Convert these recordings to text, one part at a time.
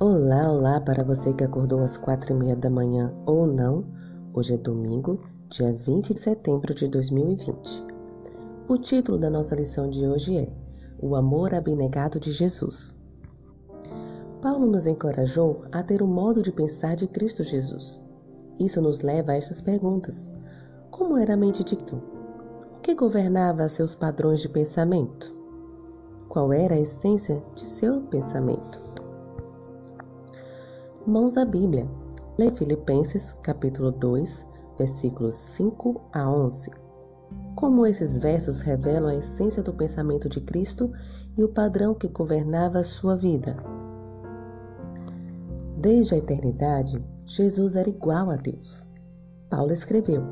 Olá, olá para você que acordou às quatro e meia da manhã ou não. Hoje é domingo, dia 20 de setembro de 2020. O título da nossa lição de hoje é O Amor Abnegado de Jesus. Paulo nos encorajou a ter o modo de pensar de Cristo Jesus. Isso nos leva a estas perguntas: Como era a mente de Cristo? O que governava seus padrões de pensamento? Qual era a essência de seu pensamento? Mãos à Bíblia. Lê Filipenses capítulo 2, versículos 5 a 11. Como esses versos revelam a essência do pensamento de Cristo e o padrão que governava a sua vida. Desde a eternidade, Jesus era igual a Deus. Paulo escreveu: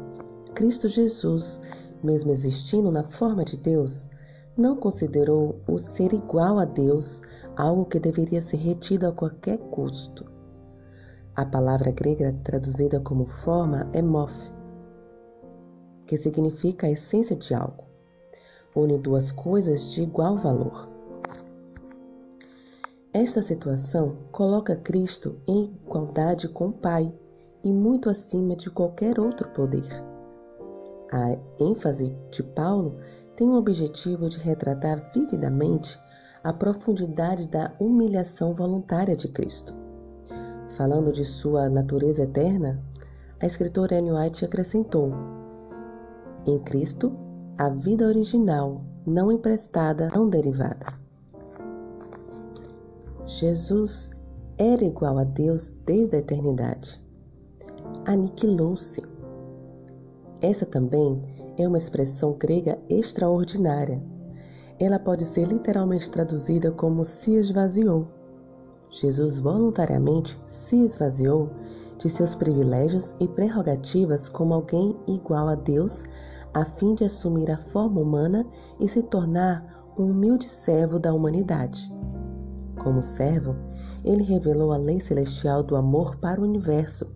Cristo Jesus, mesmo existindo na forma de Deus, não considerou o ser igual a Deus algo que deveria ser retido a qualquer custo. A palavra grega traduzida como forma é mof, que significa a essência de algo. Une duas coisas de igual valor. Esta situação coloca Cristo em igualdade com o Pai e muito acima de qualquer outro poder. A ênfase de Paulo tem o objetivo de retratar vividamente a profundidade da humilhação voluntária de Cristo. Falando de sua natureza eterna, a escritora Ellen White acrescentou: Em Cristo, a vida original, não emprestada, não derivada. Jesus era igual a Deus desde a eternidade. Aniquilou-se. Essa também é uma expressão grega extraordinária. Ela pode ser literalmente traduzida como se esvaziou. Jesus voluntariamente se esvaziou de seus privilégios e prerrogativas como alguém igual a Deus, a fim de assumir a forma humana e se tornar um humilde servo da humanidade. Como servo, ele revelou a lei celestial do amor para o universo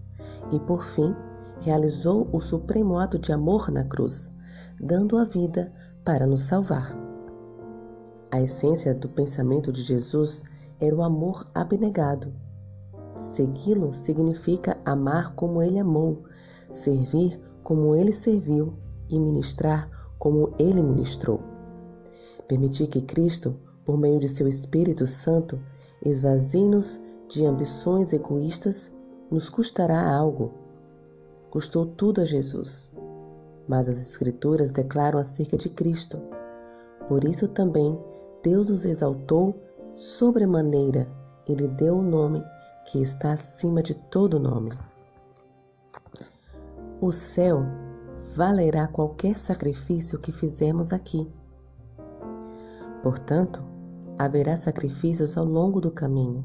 e, por fim, realizou o supremo ato de amor na cruz, dando a vida para nos salvar. A essência do pensamento de Jesus era o amor abnegado. Segui-lo significa amar como ele amou, servir como ele serviu e ministrar como ele ministrou. Permitir que Cristo, por meio de seu Espírito Santo, esvazie-nos de ambições egoístas nos custará algo. Custou tudo a Jesus. Mas as Escrituras declaram acerca de Cristo. Por isso também Deus os exaltou sobremaneira e lhe deu o nome que está acima de todo nome. O céu valerá qualquer sacrifício que fizermos aqui. Portanto, haverá sacrifícios ao longo do caminho,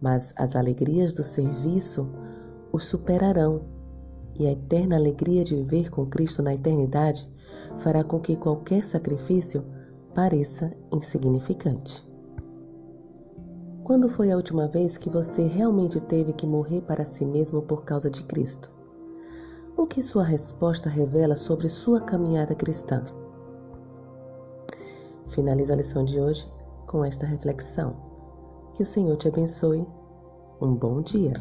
mas as alegrias do serviço os superarão, e a eterna alegria de viver com Cristo na eternidade fará com que qualquer sacrifício pareça insignificante. Quando foi a última vez que você realmente teve que morrer para si mesmo por causa de Cristo? O que sua resposta revela sobre sua caminhada cristã? Finaliza a lição de hoje com esta reflexão. Que o Senhor te abençoe. Um bom dia.